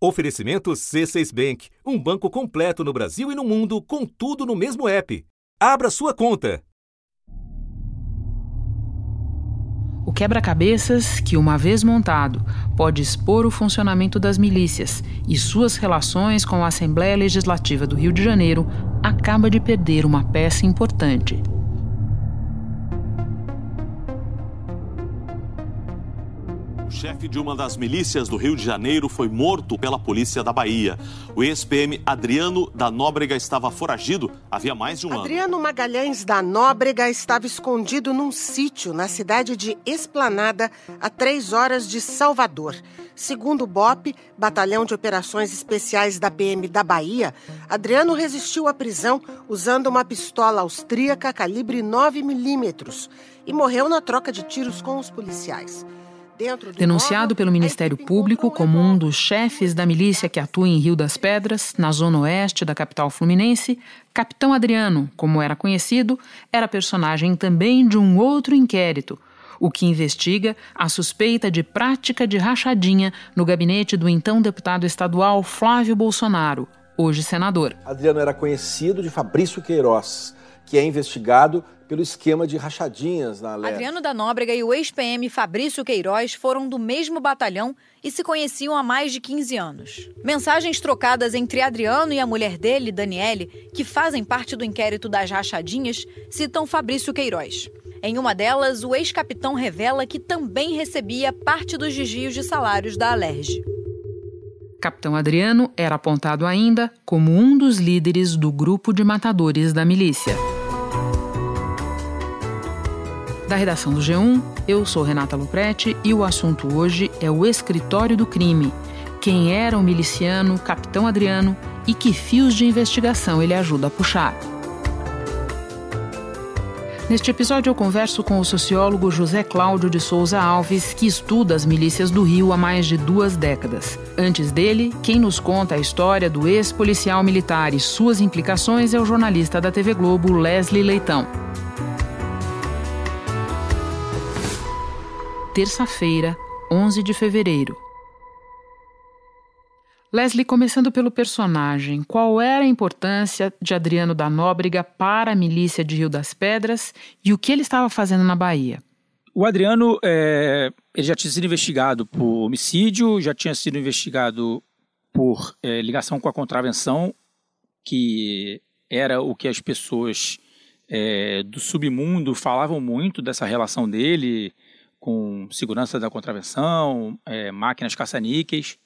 Oferecimento C6 Bank, um banco completo no Brasil e no mundo, com tudo no mesmo app. Abra sua conta. O quebra-cabeças, que uma vez montado, pode expor o funcionamento das milícias e suas relações com a Assembleia Legislativa do Rio de Janeiro, acaba de perder uma peça importante. O chefe de uma das milícias do Rio de Janeiro foi morto pela polícia da Bahia. O ex-PM Adriano da Nóbrega estava foragido havia mais de um Adriano ano. Adriano Magalhães da Nóbrega estava escondido num sítio na cidade de Esplanada, a três horas de Salvador. Segundo o BOP, Batalhão de Operações Especiais da PM da Bahia, Adriano resistiu à prisão usando uma pistola austríaca calibre 9 milímetros e morreu na troca de tiros com os policiais. Denunciado pelo Ministério Público como um dos chefes da milícia que atua em Rio das Pedras, na zona oeste da capital fluminense, Capitão Adriano, como era conhecido, era personagem também de um outro inquérito, o que investiga a suspeita de prática de rachadinha no gabinete do então deputado estadual Flávio Bolsonaro, hoje senador. Adriano era conhecido de Fabrício Queiroz, que é investigado pelo esquema de rachadinhas na Alerj. Adriano da Nóbrega e o ex-PM Fabrício Queiroz foram do mesmo batalhão e se conheciam há mais de 15 anos. Mensagens trocadas entre Adriano e a mulher dele, Daniele, que fazem parte do inquérito das rachadinhas, citam Fabrício Queiroz. Em uma delas, o ex-capitão revela que também recebia parte dos desvios de salários da Alerj. Capitão Adriano era apontado ainda como um dos líderes do grupo de matadores da milícia. Da redação do G1, eu sou Renata Luprete e o assunto hoje é o escritório do crime. Quem era o miliciano Capitão Adriano e que fios de investigação ele ajuda a puxar. Neste episódio, eu converso com o sociólogo José Cláudio de Souza Alves, que estuda as milícias do Rio há mais de duas décadas. Antes dele, quem nos conta a história do ex-policial militar e suas implicações é o jornalista da TV Globo, Leslie Leitão. Terça-feira, 11 de fevereiro. Leslie, começando pelo personagem, qual era a importância de Adriano da Nóbrega para a milícia de Rio das Pedras e o que ele estava fazendo na Bahia? O Adriano é, ele já tinha sido investigado por homicídio, já tinha sido investigado por é, ligação com a contravenção, que era o que as pessoas é, do submundo falavam muito dessa relação dele com segurança da contravenção, é, máquinas caça-níqueis.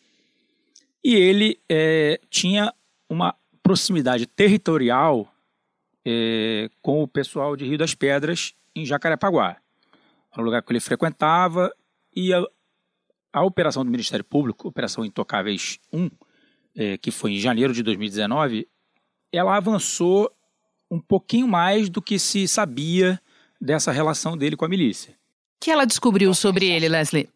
E ele é, tinha uma proximidade territorial é, com o pessoal de Rio das Pedras, em Jacarepaguá. Era um lugar que ele frequentava e a, a operação do Ministério Público, Operação Intocáveis 1, é, que foi em janeiro de 2019, ela avançou um pouquinho mais do que se sabia dessa relação dele com a milícia que ela descobriu sobre ele, Leslie?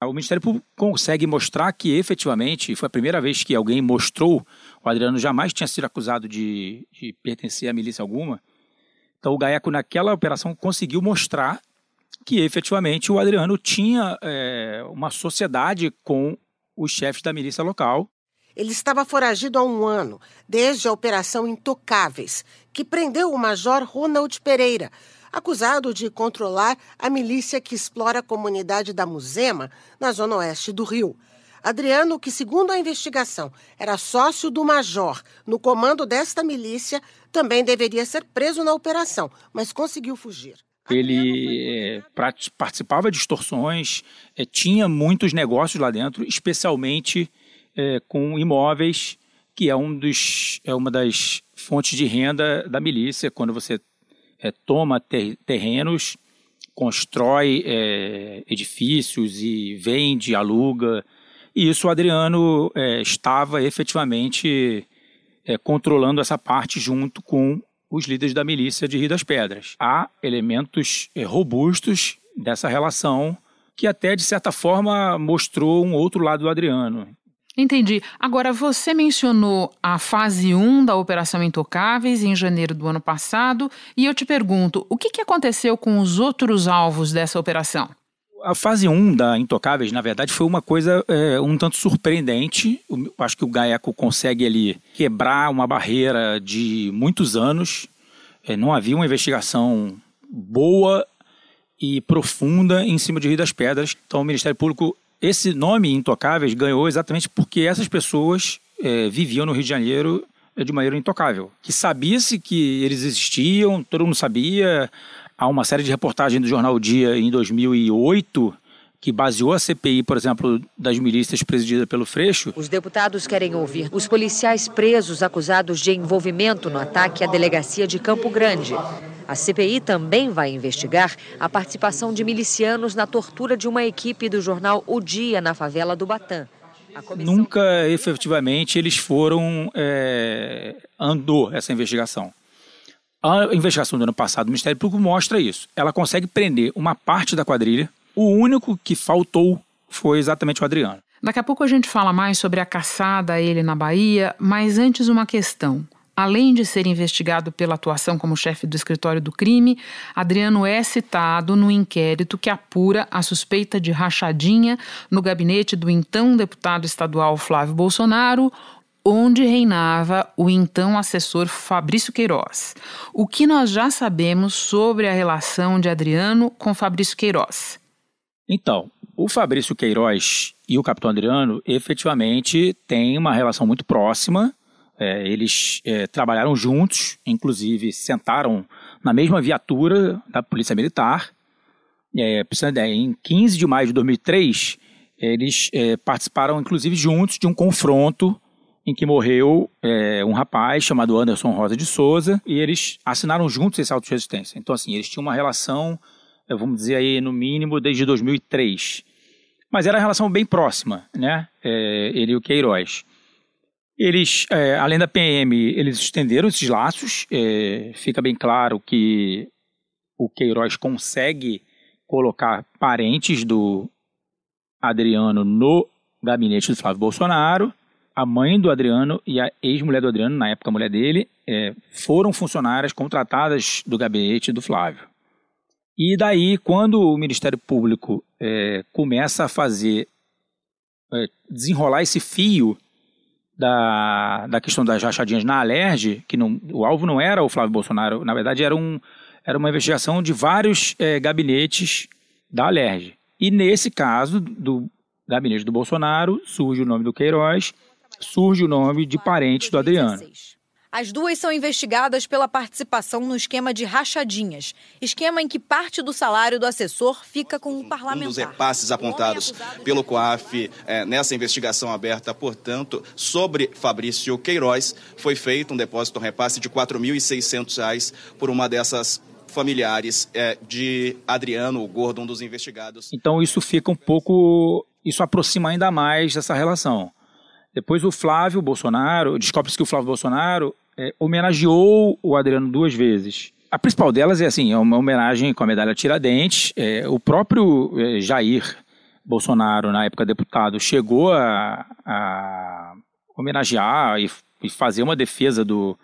O Ministério Público consegue mostrar que efetivamente foi a primeira vez que alguém mostrou. O Adriano jamais tinha sido acusado de, de pertencer a milícia alguma. Então o Gaeco, naquela operação, conseguiu mostrar que efetivamente o Adriano tinha é, uma sociedade com os chefes da milícia local. Ele estava foragido há um ano, desde a Operação Intocáveis, que prendeu o Major Ronald Pereira, acusado de controlar a milícia que explora a comunidade da Muzema, na zona oeste do Rio. Adriano, que segundo a investigação era sócio do Major no comando desta milícia, também deveria ser preso na operação, mas conseguiu fugir. Ele é, participava de extorsões, é, tinha muitos negócios lá dentro, especialmente é, com imóveis, que é, um dos, é uma das fontes de renda da milícia. Quando você é, toma ter, terrenos, constrói é, edifícios e vende, aluga. E isso o Adriano é, estava efetivamente é, controlando essa parte junto com os líderes da milícia de Rio das Pedras. Há elementos é, robustos dessa relação que até, de certa forma, mostrou um outro lado do Adriano. Entendi. Agora, você mencionou a fase 1 da Operação Intocáveis em janeiro do ano passado, e eu te pergunto, o que, que aconteceu com os outros alvos dessa operação? A fase 1 da Intocáveis, na verdade, foi uma coisa é, um tanto surpreendente. Eu acho que o Gaeco consegue ali quebrar uma barreira de muitos anos. É, não havia uma investigação boa e profunda em cima de Rio das Pedras. Então, o Ministério Público, esse nome Intocáveis ganhou exatamente porque essas pessoas é, viviam no Rio de Janeiro de maneira intocável. Que sabia-se que eles existiam, todo mundo sabia. Há uma série de reportagens do jornal o Dia em 2008 que baseou a CPI, por exemplo, das milícias presidida pelo Freixo. Os deputados querem ouvir os policiais presos acusados de envolvimento no ataque à delegacia de Campo Grande. A CPI também vai investigar a participação de milicianos na tortura de uma equipe do jornal O Dia na favela do Batã. Comissão... Nunca efetivamente eles foram. É, andou essa investigação. A investigação do ano passado do Ministério Público mostra isso. Ela consegue prender uma parte da quadrilha. O único que faltou foi exatamente o Adriano. Daqui a pouco a gente fala mais sobre a caçada a ele na Bahia, mas antes uma questão. Além de ser investigado pela atuação como chefe do escritório do crime, Adriano é citado no inquérito que apura a suspeita de rachadinha no gabinete do então deputado estadual Flávio Bolsonaro, onde reinava o então assessor Fabrício Queiroz. O que nós já sabemos sobre a relação de Adriano com Fabrício Queiroz? Então, o Fabrício Queiroz e o capitão Adriano efetivamente têm uma relação muito próxima é, eles é, trabalharam juntos, inclusive sentaram na mesma viatura da Polícia Militar. É, em 15 de maio de 2003, eles é, participaram, inclusive, juntos de um confronto em que morreu é, um rapaz chamado Anderson Rosa de Souza e eles assinaram juntos esse auto de resistência. Então, assim, eles tinham uma relação, é, vamos dizer aí, no mínimo, desde 2003. Mas era uma relação bem próxima, né? ele e o Queiroz. Eles, é, além da PM, eles estenderam esses laços. É, fica bem claro que o Queiroz consegue colocar parentes do Adriano no gabinete do Flávio Bolsonaro. A mãe do Adriano e a ex-mulher do Adriano, na época a mulher dele, é, foram funcionárias contratadas do gabinete do Flávio. E daí, quando o Ministério Público é, começa a fazer, é, desenrolar esse fio da, da questão das rachadinhas na Alerj, que não, o alvo não era o Flávio Bolsonaro, na verdade era, um, era uma investigação de vários é, gabinetes da Alerj. E nesse caso do gabinete do Bolsonaro, surge o nome do Queiroz, surge o nome de parentes do Adriano. As duas são investigadas pela participação no esquema de rachadinhas, esquema em que parte do salário do assessor fica com o parlamentar. Um dos repasses apontados pelo COAF é, nessa investigação aberta, portanto, sobre Fabrício Queiroz, foi feito um depósito, um repasse de R$ 4.600 por uma dessas familiares é, de Adriano, o gordo, um dos investigados. Então isso fica um pouco, isso aproxima ainda mais dessa relação. Depois o Flávio Bolsonaro, descobre-se que o Flávio Bolsonaro é, homenageou o Adriano duas vezes. A principal delas é assim, é uma homenagem com a medalha Tiradentes. É, o próprio é, Jair Bolsonaro, na época deputado, chegou a, a homenagear e, e, fazer uma defesa do,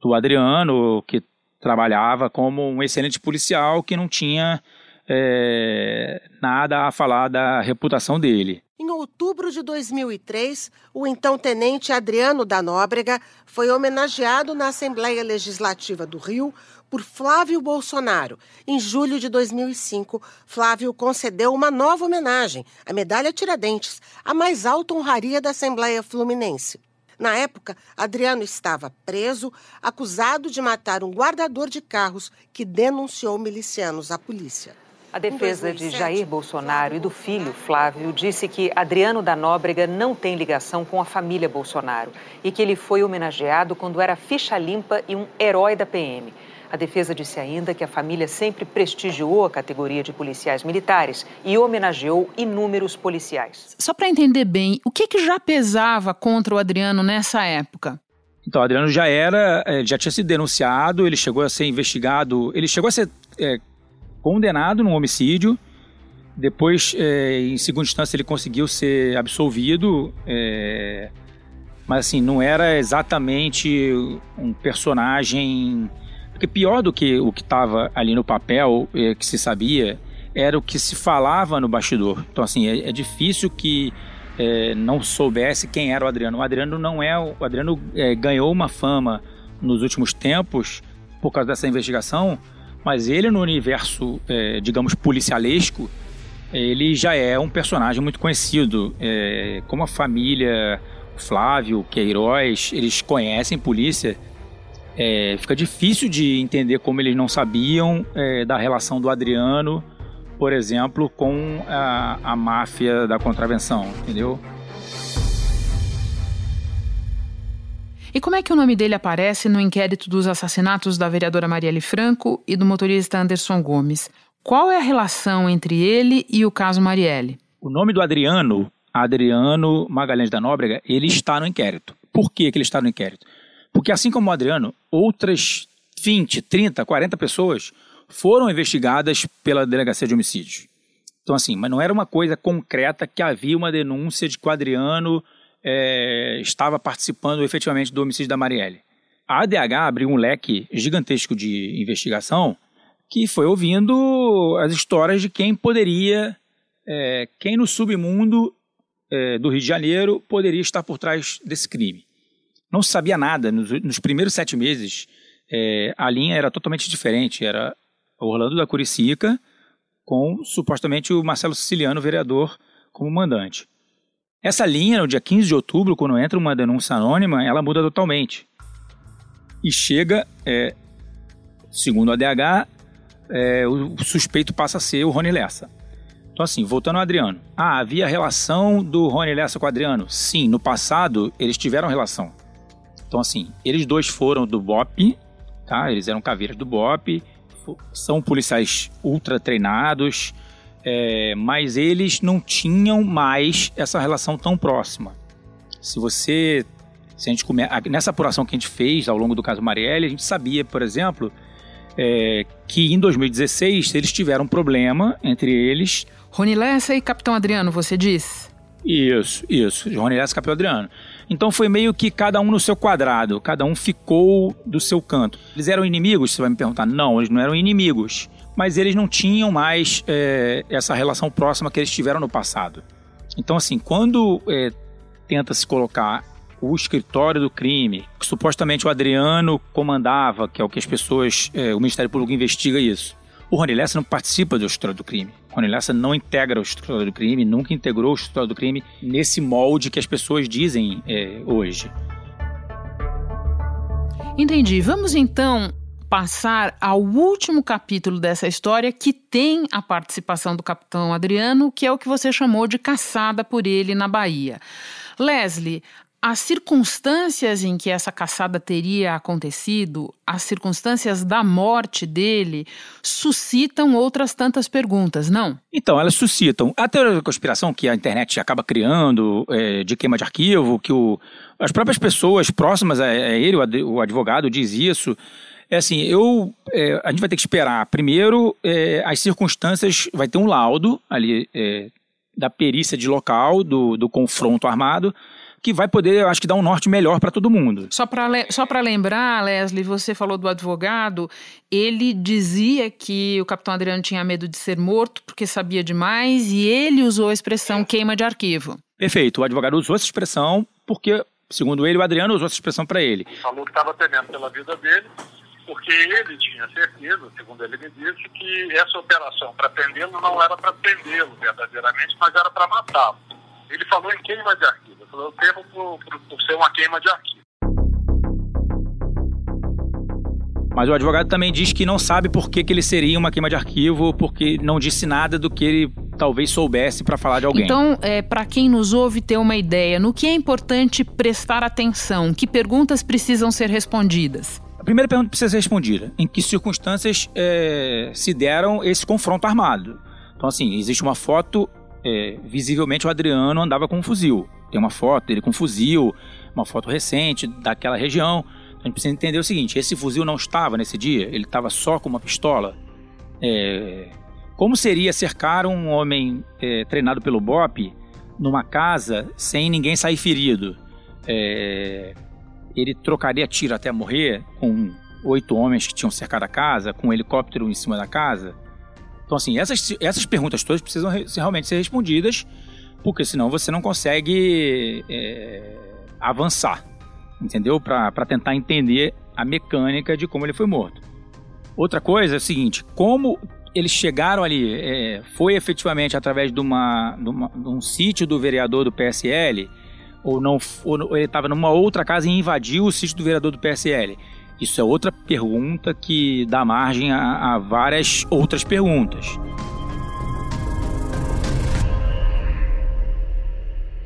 do Adriano, que trabalhava como um excelente policial que não tinha é, nada a falar da reputação dele. Em outubro de 2003, o então tenente Adriano da Nóbrega foi homenageado na Assembleia Legislativa do Rio por Flávio Bolsonaro. Em julho de 2005, Flávio concedeu uma nova homenagem, a Medalha Tiradentes, a mais alta honraria da Assembleia Fluminense. Na época, Adriano estava preso, acusado de matar um guardador de carros que denunciou milicianos à polícia. A defesa de Jair Bolsonaro e do filho Flávio disse que Adriano da Nóbrega não tem ligação com a família Bolsonaro e que ele foi homenageado quando era ficha limpa e um herói da PM. A defesa disse ainda que a família sempre prestigiou a categoria de policiais militares e homenageou inúmeros policiais. Só para entender bem, o que, que já pesava contra o Adriano nessa época? Então, o Adriano já era, eh, já tinha sido denunciado, ele chegou a ser investigado, ele chegou a ser é, condenado num homicídio. Depois, é, em segunda instância, ele conseguiu ser absolvido. É, mas, assim, não era exatamente um personagem. Porque pior do que o que estava ali no papel, é, que se sabia, era o que se falava no bastidor. Então, assim, é, é difícil que é, não soubesse quem era o Adriano. O Adriano não é. O Adriano é, ganhou uma fama nos últimos tempos por causa dessa investigação, mas ele no universo, é, digamos, policialesco, ele já é um personagem muito conhecido. É, como a família Flávio, Queiroz, eles conhecem polícia. É, fica difícil de entender como eles não sabiam é, da relação do Adriano, por exemplo, com a, a máfia da contravenção, entendeu? E como é que o nome dele aparece no inquérito dos assassinatos da vereadora Marielle Franco e do motorista Anderson Gomes? Qual é a relação entre ele e o caso Marielle? O nome do Adriano, Adriano Magalhães da Nóbrega, ele está no inquérito. Por que, ele está no inquérito? Porque assim como o Adriano, outras 20, 30, 40 pessoas foram investigadas pela delegacia de homicídios. Então, assim, mas não era uma coisa concreta que havia uma denúncia de que o Adriano é, estava participando efetivamente do homicídio da Marielle. A ADH abriu um leque gigantesco de investigação que foi ouvindo as histórias de quem poderia, é, quem no submundo é, do Rio de Janeiro poderia estar por trás desse crime. Não se sabia nada. Nos, nos primeiros sete meses, é, a linha era totalmente diferente. Era Orlando da Curicica com supostamente o Marcelo Siciliano, vereador, como mandante. Essa linha, no dia 15 de outubro, quando entra uma denúncia anônima, ela muda totalmente. E chega, é, segundo a DH, é, o suspeito passa a ser o Rony Lessa. Então, assim, voltando ao Adriano. Ah, havia relação do Rony Lessa com o Adriano? Sim, no passado eles tiveram relação. Então, assim, eles dois foram do BOP, tá? Eles eram caveiras do BOP, são policiais ultra treinados, é, mas eles não tinham mais essa relação tão próxima. Se você. Se a gente come, nessa apuração que a gente fez ao longo do caso Marielle, a gente sabia, por exemplo, é, que em 2016 eles tiveram um problema entre eles. Rony Lessa e Capitão Adriano, você diz? Isso, isso. Rony Lessa e Capitão Adriano. Então foi meio que cada um no seu quadrado, cada um ficou do seu canto. Eles eram inimigos? Você vai me perguntar. Não, eles não eram inimigos. Mas eles não tinham mais é, essa relação próxima que eles tiveram no passado. Então, assim, quando é, tenta se colocar o escritório do crime, que supostamente o Adriano comandava, que é o que as pessoas, é, o Ministério Público investiga isso. O Rony Lessa não participa do escritório do crime. Rony Lessa não integra o escritório do crime, nunca integrou o escritório do crime nesse molde que as pessoas dizem é, hoje. Entendi. Vamos então passar ao último capítulo dessa história que tem a participação do capitão Adriano, que é o que você chamou de caçada por ele na Bahia. Leslie, as circunstâncias em que essa caçada teria acontecido, as circunstâncias da morte dele, suscitam outras tantas perguntas, não? Então, elas suscitam. A teoria da conspiração que a internet acaba criando, é, de queima de arquivo, que o, as próprias pessoas próximas a, a ele, o advogado, diz isso. É assim, eu, é, a gente vai ter que esperar. Primeiro, é, as circunstâncias, vai ter um laudo ali é, da perícia de local, do, do confronto armado, que vai poder, eu acho que, dar um norte melhor para todo mundo. Só para só lembrar, Leslie, você falou do advogado, ele dizia que o capitão Adriano tinha medo de ser morto porque sabia demais e ele usou a expressão queima de arquivo. Perfeito, o advogado usou essa expressão porque, segundo ele, o Adriano usou essa expressão para ele. Falou que estava temendo pela vida dele, porque ele tinha certeza, segundo ele me disse, que essa operação para prendê-lo não era para prendê-lo verdadeiramente, mas era para matá-lo. Ele falou em queima de arquivo eu temo por, por, por ser uma queima de arquivo. Mas o advogado também diz que não sabe por que, que ele seria uma queima de arquivo, porque não disse nada do que ele talvez soubesse para falar de alguém. Então, é, para quem nos ouve ter uma ideia, no que é importante prestar atenção? Que perguntas precisam ser respondidas? A primeira pergunta precisa ser respondida: em que circunstâncias é, se deram esse confronto armado? Então, assim, existe uma foto, é, visivelmente o Adriano andava com um fuzil. Tem uma foto dele com um fuzil, uma foto recente daquela região. Então a gente precisa entender o seguinte: esse fuzil não estava nesse dia, ele estava só com uma pistola. É... Como seria cercar um homem é, treinado pelo BOP numa casa sem ninguém sair ferido? É... Ele trocaria tiro até morrer com oito homens que tinham cercado a casa, com um helicóptero em cima da casa? Então, assim, essas, essas perguntas todas precisam realmente ser respondidas, porque senão você não consegue é, avançar, entendeu? Para tentar entender a mecânica de como ele foi morto. Outra coisa é o seguinte: como eles chegaram ali, é, foi efetivamente através de, uma, de, uma, de um sítio do vereador do PSL, ou não ou ele estava numa outra casa e invadiu o sítio do vereador do PSL? Isso é outra pergunta que dá margem a, a várias outras perguntas.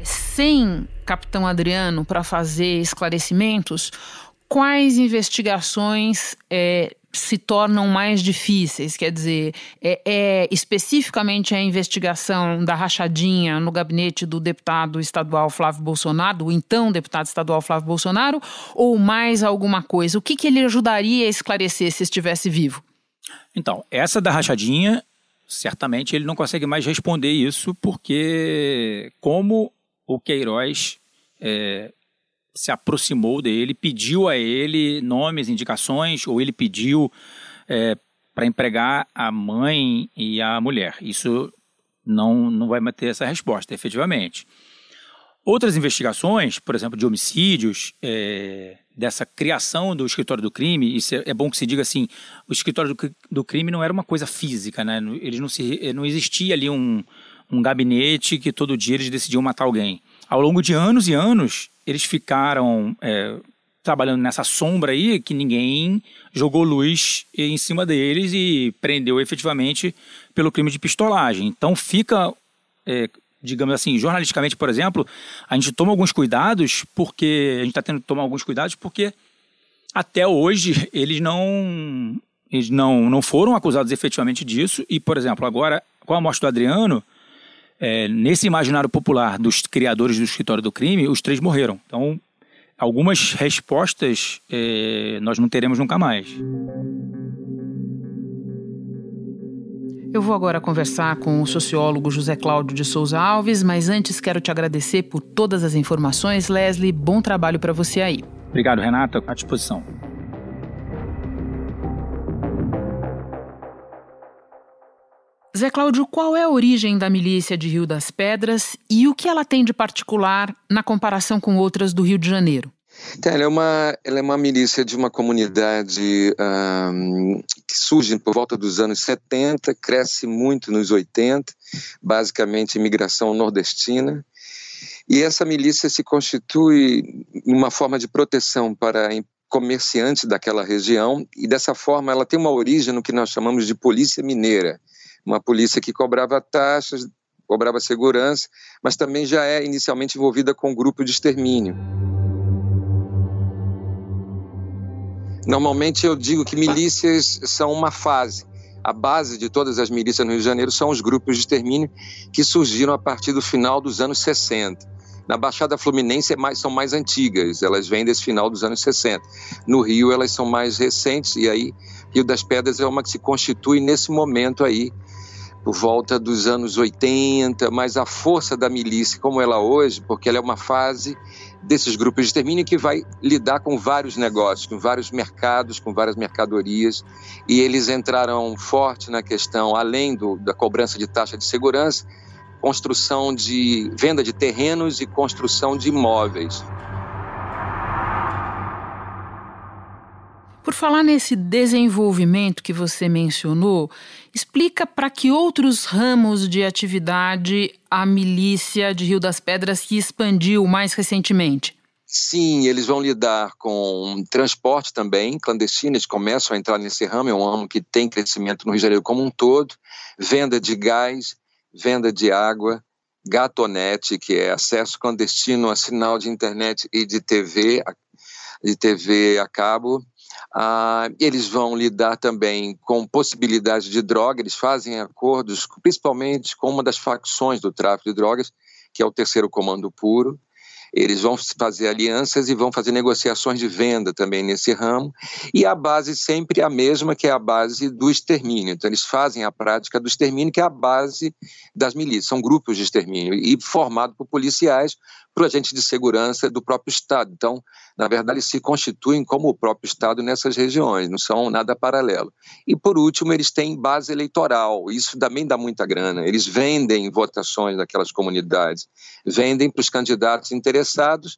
Sem capitão Adriano para fazer esclarecimentos, quais investigações é, se tornam mais difíceis? Quer dizer, é, é, especificamente a investigação da rachadinha no gabinete do deputado estadual Flávio Bolsonaro, do então deputado estadual Flávio Bolsonaro, ou mais alguma coisa? O que, que ele ajudaria a esclarecer se estivesse vivo? Então, essa da rachadinha, certamente ele não consegue mais responder isso, porque como o Queiroz é, se aproximou dele, pediu a ele nomes, indicações, ou ele pediu é, para empregar a mãe e a mulher. Isso não, não vai manter essa resposta, efetivamente. Outras investigações, por exemplo, de homicídios, é, dessa criação do escritório do crime, isso é, é, bom que se diga assim, o escritório do, do, crime não era uma coisa física, né? Eles não, se, não existia ali um, um gabinete que todo dia eles decidiam matar alguém. Ao longo de anos e anos, eles ficaram é, trabalhando nessa sombra aí que ninguém jogou luz em cima deles e prendeu efetivamente pelo crime de pistolagem. Então fica, é, digamos assim, jornalisticamente, por exemplo, a gente toma alguns cuidados porque a gente está tendo que tomar alguns cuidados porque até hoje eles não eles não, não foram acusados efetivamente disso e, por exemplo, agora com a morte do Adriano é, nesse imaginário popular dos criadores do escritório do crime, os três morreram. Então, algumas respostas é, nós não teremos nunca mais. Eu vou agora conversar com o sociólogo José Cláudio de Souza Alves, mas antes quero te agradecer por todas as informações. Leslie, bom trabalho para você aí. Obrigado, Renata. À disposição. Zé Cláudio, qual é a origem da milícia de Rio das Pedras e o que ela tem de particular na comparação com outras do Rio de Janeiro? Então, ela, é uma, ela é uma milícia de uma comunidade um, que surge por volta dos anos 70, cresce muito nos 80, basicamente imigração nordestina. E essa milícia se constitui uma forma de proteção para comerciantes daquela região, e dessa forma ela tem uma origem no que nós chamamos de polícia mineira uma polícia que cobrava taxas, cobrava segurança, mas também já é inicialmente envolvida com um grupo de extermínio. Normalmente eu digo que milícias são uma fase. A base de todas as milícias no Rio de Janeiro são os grupos de extermínio que surgiram a partir do final dos anos 60. Na Baixada Fluminense é são mais antigas, elas vêm desse final dos anos 60. No Rio elas são mais recentes e aí Rio das Pedras é uma que se constitui nesse momento aí por volta dos anos 80, mas a força da milícia como ela é hoje, porque ela é uma fase desses grupos de extermínio que vai lidar com vários negócios, com vários mercados, com várias mercadorias, e eles entraram forte na questão, além do, da cobrança de taxa de segurança, construção de venda de terrenos e construção de imóveis. Por falar nesse desenvolvimento que você mencionou, explica para que outros ramos de atividade a milícia de Rio das Pedras se expandiu mais recentemente. Sim, eles vão lidar com transporte também, clandestino, eles começam a entrar nesse ramo, é um ramo que tem crescimento no Rio de Janeiro como um todo, venda de gás, venda de água, gatonete, que é acesso clandestino a sinal de internet e de TV, de TV a cabo, ah, eles vão lidar também com possibilidade de droga, eles fazem acordos, principalmente com uma das facções do tráfico de drogas, que é o Terceiro Comando Puro. Eles vão fazer alianças e vão fazer negociações de venda também nesse ramo. E a base sempre é a mesma, que é a base do extermínio. Então, eles fazem a prática do extermínio, que é a base das milícias. São grupos de extermínio e formado por policiais, para o agente de segurança do próprio Estado. Então, na verdade, eles se constituem como o próprio Estado nessas regiões, não são nada paralelo. E, por último, eles têm base eleitoral, isso também dá muita grana. Eles vendem votações naquelas comunidades, vendem para os candidatos interessados,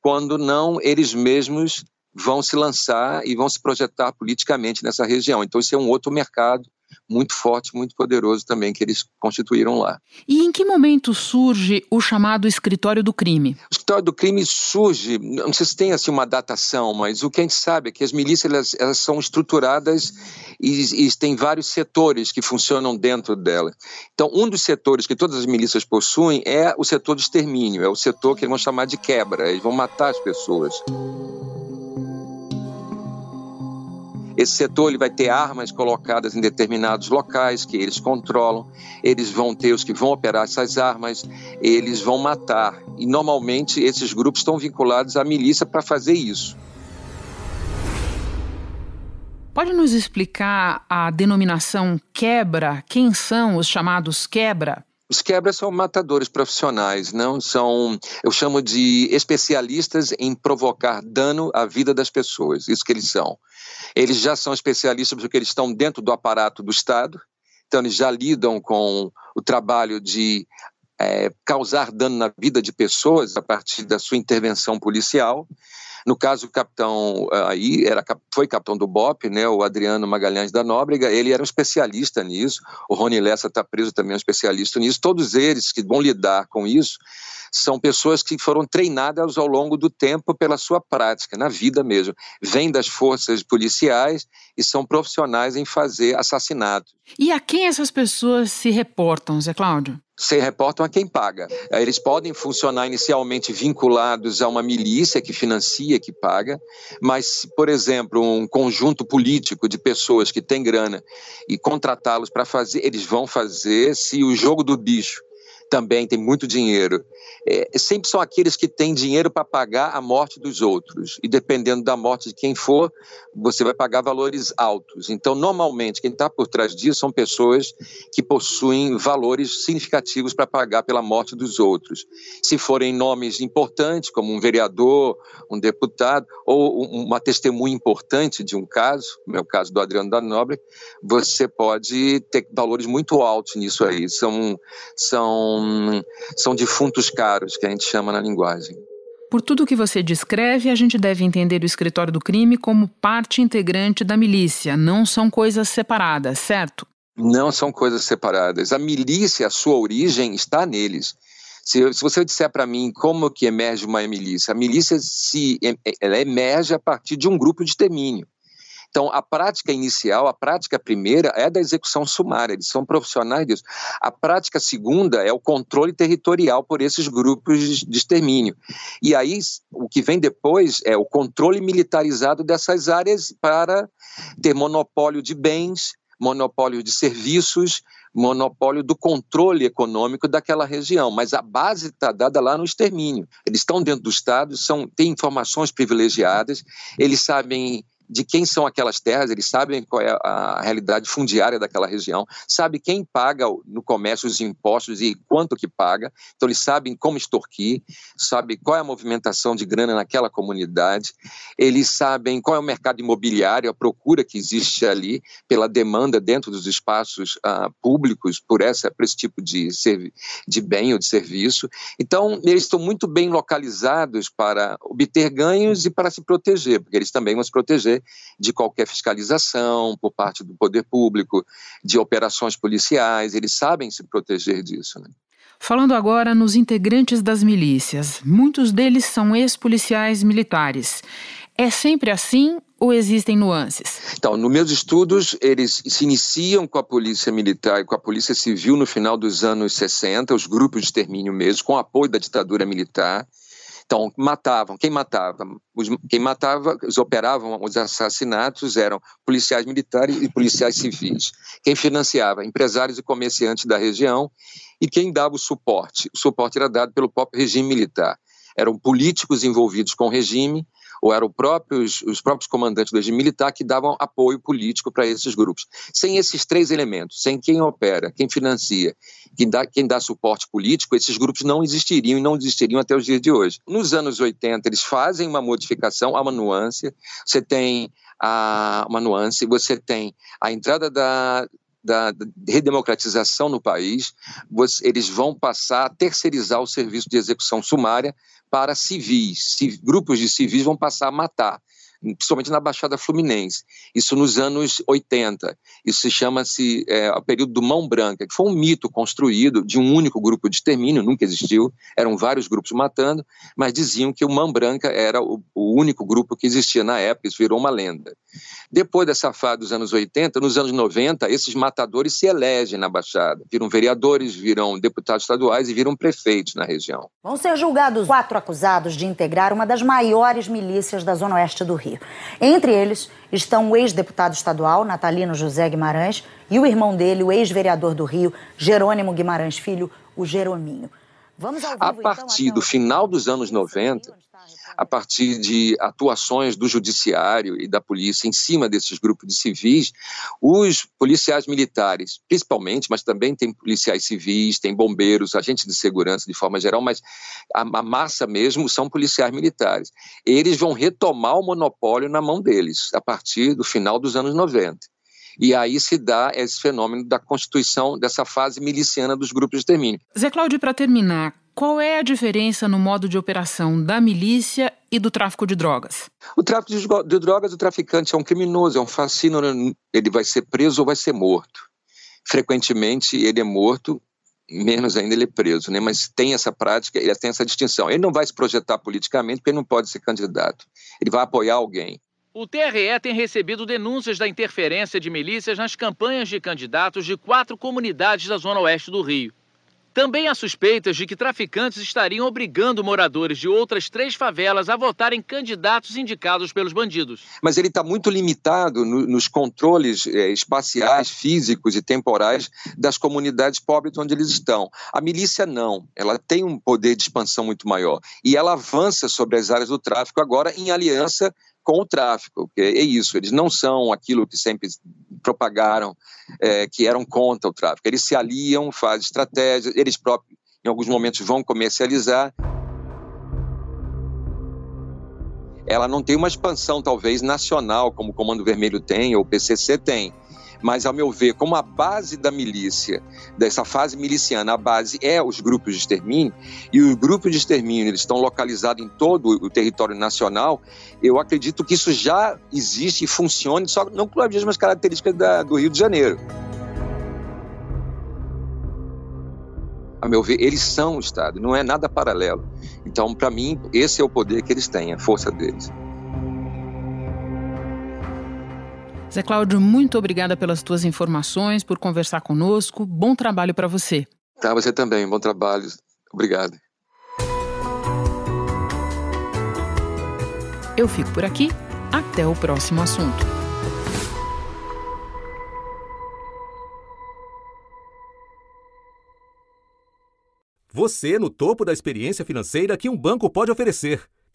quando não eles mesmos vão se lançar e vão se projetar politicamente nessa região. Então, isso é um outro mercado muito forte, muito poderoso também que eles constituíram lá. E em que momento surge o chamado escritório do crime? O escritório do crime surge, não sei se tem assim uma datação, mas o que a gente sabe é que as milícias elas, elas são estruturadas e, e tem vários setores que funcionam dentro dela. Então, um dos setores que todas as milícias possuem é o setor de extermínio, é o setor que eles vão chamar de quebra, eles vão matar as pessoas. Esse setor ele vai ter armas colocadas em determinados locais que eles controlam, eles vão ter os que vão operar essas armas, eles vão matar. E normalmente esses grupos estão vinculados à milícia para fazer isso. Pode nos explicar a denominação quebra? Quem são os chamados quebra? Os quebras são matadores profissionais, não são, eu chamo de especialistas em provocar dano à vida das pessoas, isso que eles são. Eles já são especialistas porque eles estão dentro do aparato do Estado, então eles já lidam com o trabalho de é, causar dano na vida de pessoas a partir da sua intervenção policial. No caso, o capitão aí era, foi capitão do BOP, né, o Adriano Magalhães da Nóbrega, ele era um especialista nisso. O Rony Lessa está preso também, é um especialista nisso. Todos eles que vão lidar com isso são pessoas que foram treinadas ao longo do tempo pela sua prática, na vida mesmo. Vêm das forças policiais e são profissionais em fazer assassinatos. E a quem essas pessoas se reportam, Zé Cláudio? Se reportam a quem paga. Eles podem funcionar inicialmente vinculados a uma milícia que financia, que paga, mas, por exemplo, um conjunto político de pessoas que tem grana e contratá-los para fazer, eles vão fazer se o jogo do bicho também tem muito dinheiro. É, sempre são aqueles que têm dinheiro para pagar a morte dos outros. E dependendo da morte de quem for, você vai pagar valores altos. Então, normalmente, quem está por trás disso são pessoas que possuem valores significativos para pagar pela morte dos outros. Se forem nomes importantes, como um vereador, um deputado, ou uma testemunha importante de um caso, como é o caso do Adriano da Nobre, você pode ter valores muito altos nisso aí. São, são são, são defuntos caros, que a gente chama na linguagem. Por tudo o que você descreve, a gente deve entender o escritório do crime como parte integrante da milícia, não são coisas separadas, certo? Não são coisas separadas. A milícia, a sua origem está neles. Se, se você disser para mim como que emerge uma milícia, a milícia se, ela emerge a partir de um grupo de extermínio. Então, a prática inicial, a prática primeira é da execução sumária, eles são profissionais disso. A prática segunda é o controle territorial por esses grupos de extermínio. E aí, o que vem depois é o controle militarizado dessas áreas para ter monopólio de bens, monopólio de serviços, monopólio do controle econômico daquela região, mas a base está dada lá no extermínio. Eles estão dentro do Estado, são, têm informações privilegiadas, eles sabem de quem são aquelas terras, eles sabem qual é a realidade fundiária daquela região, sabe quem paga no comércio os impostos e quanto que paga, então eles sabem como extorquir, sabem qual é a movimentação de grana naquela comunidade, eles sabem qual é o mercado imobiliário, a procura que existe ali pela demanda dentro dos espaços uh, públicos por, essa, por esse tipo de, de bem ou de serviço. Então, eles estão muito bem localizados para obter ganhos e para se proteger, porque eles também vão se proteger de qualquer fiscalização por parte do poder público, de operações policiais, eles sabem se proteger disso. Né? Falando agora nos integrantes das milícias, muitos deles são ex-policiais militares. É sempre assim ou existem nuances? Então, nos meus estudos, eles se iniciam com a polícia militar e com a polícia civil no final dos anos 60, os grupos de extermínio mesmo, com apoio da ditadura militar. Então, matavam. Quem matava? Os, quem matava, os operavam os assassinatos eram policiais militares e policiais civis. Quem financiava? Empresários e comerciantes da região. E quem dava o suporte? O suporte era dado pelo próprio regime militar. eram políticos envolvidos com o regime ou eram próprios, os próprios comandantes do regime militar que davam apoio político para esses grupos. Sem esses três elementos, sem quem opera, quem financia, quem dá, quem dá suporte político, esses grupos não existiriam e não existiriam até os dias de hoje. Nos anos 80, eles fazem uma modificação, há uma nuance, você tem a, uma nuance, você tem a entrada da, da, redemocratização no país, eles vão passar a terceirizar o serviço de execução sumária para civis. grupos de civis vão passar a matar principalmente na Baixada Fluminense. Isso nos anos 80. Isso se chama-se é, o período do Mão Branca, que foi um mito construído de um único grupo de extermínio, nunca existiu, eram vários grupos matando, mas diziam que o Mão Branca era o, o único grupo que existia na época, isso virou uma lenda. Depois dessa fase dos anos 80, nos anos 90, esses matadores se elegem na Baixada, viram vereadores, viram deputados estaduais e viram prefeitos na região. Vão ser julgados quatro acusados de integrar uma das maiores milícias da Zona Oeste do Rio. Entre eles estão o ex-deputado estadual, Natalino José Guimarães, e o irmão dele, o ex-vereador do Rio, Jerônimo Guimarães Filho, o Jerominho. Vamos ao vivo, a então, partir então, do final dos anos 90, a partir de atuações do judiciário e da polícia em cima desses grupos de civis, os policiais militares, principalmente, mas também tem policiais civis, tem bombeiros, agentes de segurança de forma geral, mas a, a massa mesmo são policiais militares. Eles vão retomar o monopólio na mão deles a partir do final dos anos 90. E aí se dá esse fenômeno da constituição dessa fase miliciana dos grupos de extermínio. Zé Cláudio, para terminar, qual é a diferença no modo de operação da milícia e do tráfico de drogas? O tráfico de, drogas, o traficante é um criminoso, é um fascínio, ele vai ser preso ou vai ser morto. Frequentemente ele é morto, menos ainda ele é preso, né? mas tem essa prática, ele tem essa distinção. Ele não vai se projetar politicamente porque ele não pode ser candidato, ele vai apoiar alguém. O TRE tem recebido denúncias da interferência de milícias nas campanhas de candidatos de quatro comunidades da zona oeste do Rio. Também há suspeitas de que traficantes estariam obrigando moradores de outras três favelas a votarem candidatos indicados pelos bandidos. Mas ele está muito limitado no, nos controles é, espaciais, físicos e temporais das comunidades pobres onde eles estão. A milícia não, ela tem um poder de expansão muito maior e ela avança sobre as áreas do tráfico agora em aliança com o tráfico, é isso, eles não são aquilo que sempre propagaram, é, que eram contra o tráfico. Eles se aliam, fazem estratégias, eles próprios, em alguns momentos, vão comercializar. Ela não tem uma expansão, talvez, nacional, como o Comando Vermelho tem ou o PCC tem mas, ao meu ver, como a base da milícia, dessa fase miliciana, a base é os grupos de extermínio, e os grupos de extermínio eles estão localizados em todo o território nacional, eu acredito que isso já existe e funcione, só não com as mesmas características da, do Rio de Janeiro. A meu ver, eles são o Estado, não é nada paralelo. Então, para mim, esse é o poder que eles têm, a força deles. Zé Cláudio, muito obrigada pelas tuas informações, por conversar conosco. Bom trabalho para você. Tá, você também. Bom trabalho. Obrigado. Eu fico por aqui. Até o próximo assunto. Você no topo da experiência financeira que um banco pode oferecer.